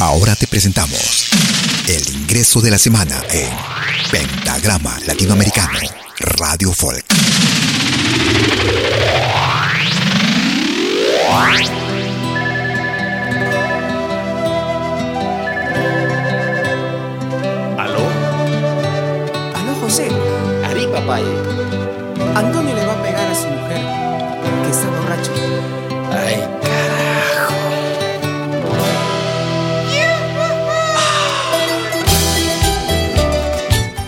Ahora te presentamos el ingreso de la semana en Pentagrama Latinoamericano Radio Folk. ¿Aló? Aló, José. Ari, papá. Antonio le va a pegar a su mujer, que está borracho. Ay,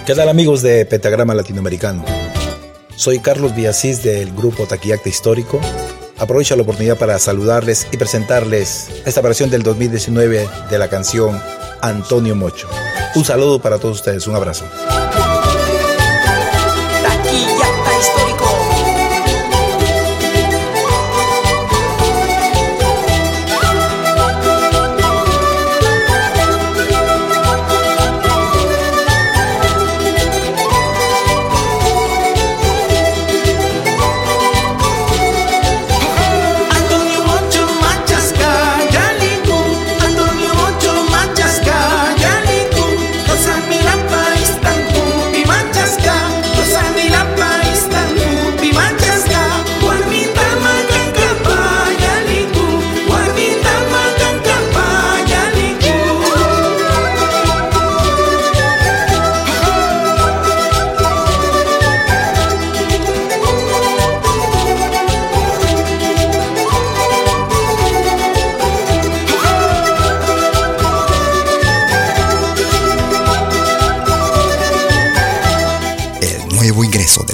¿Qué tal amigos de Pentagrama Latinoamericano? Soy Carlos Villasís del grupo Taquillacta Histórico. Aprovecho la oportunidad para saludarles y presentarles esta versión del 2019 de la canción Antonio Mocho. Un saludo para todos ustedes, un abrazo.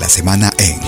Semana en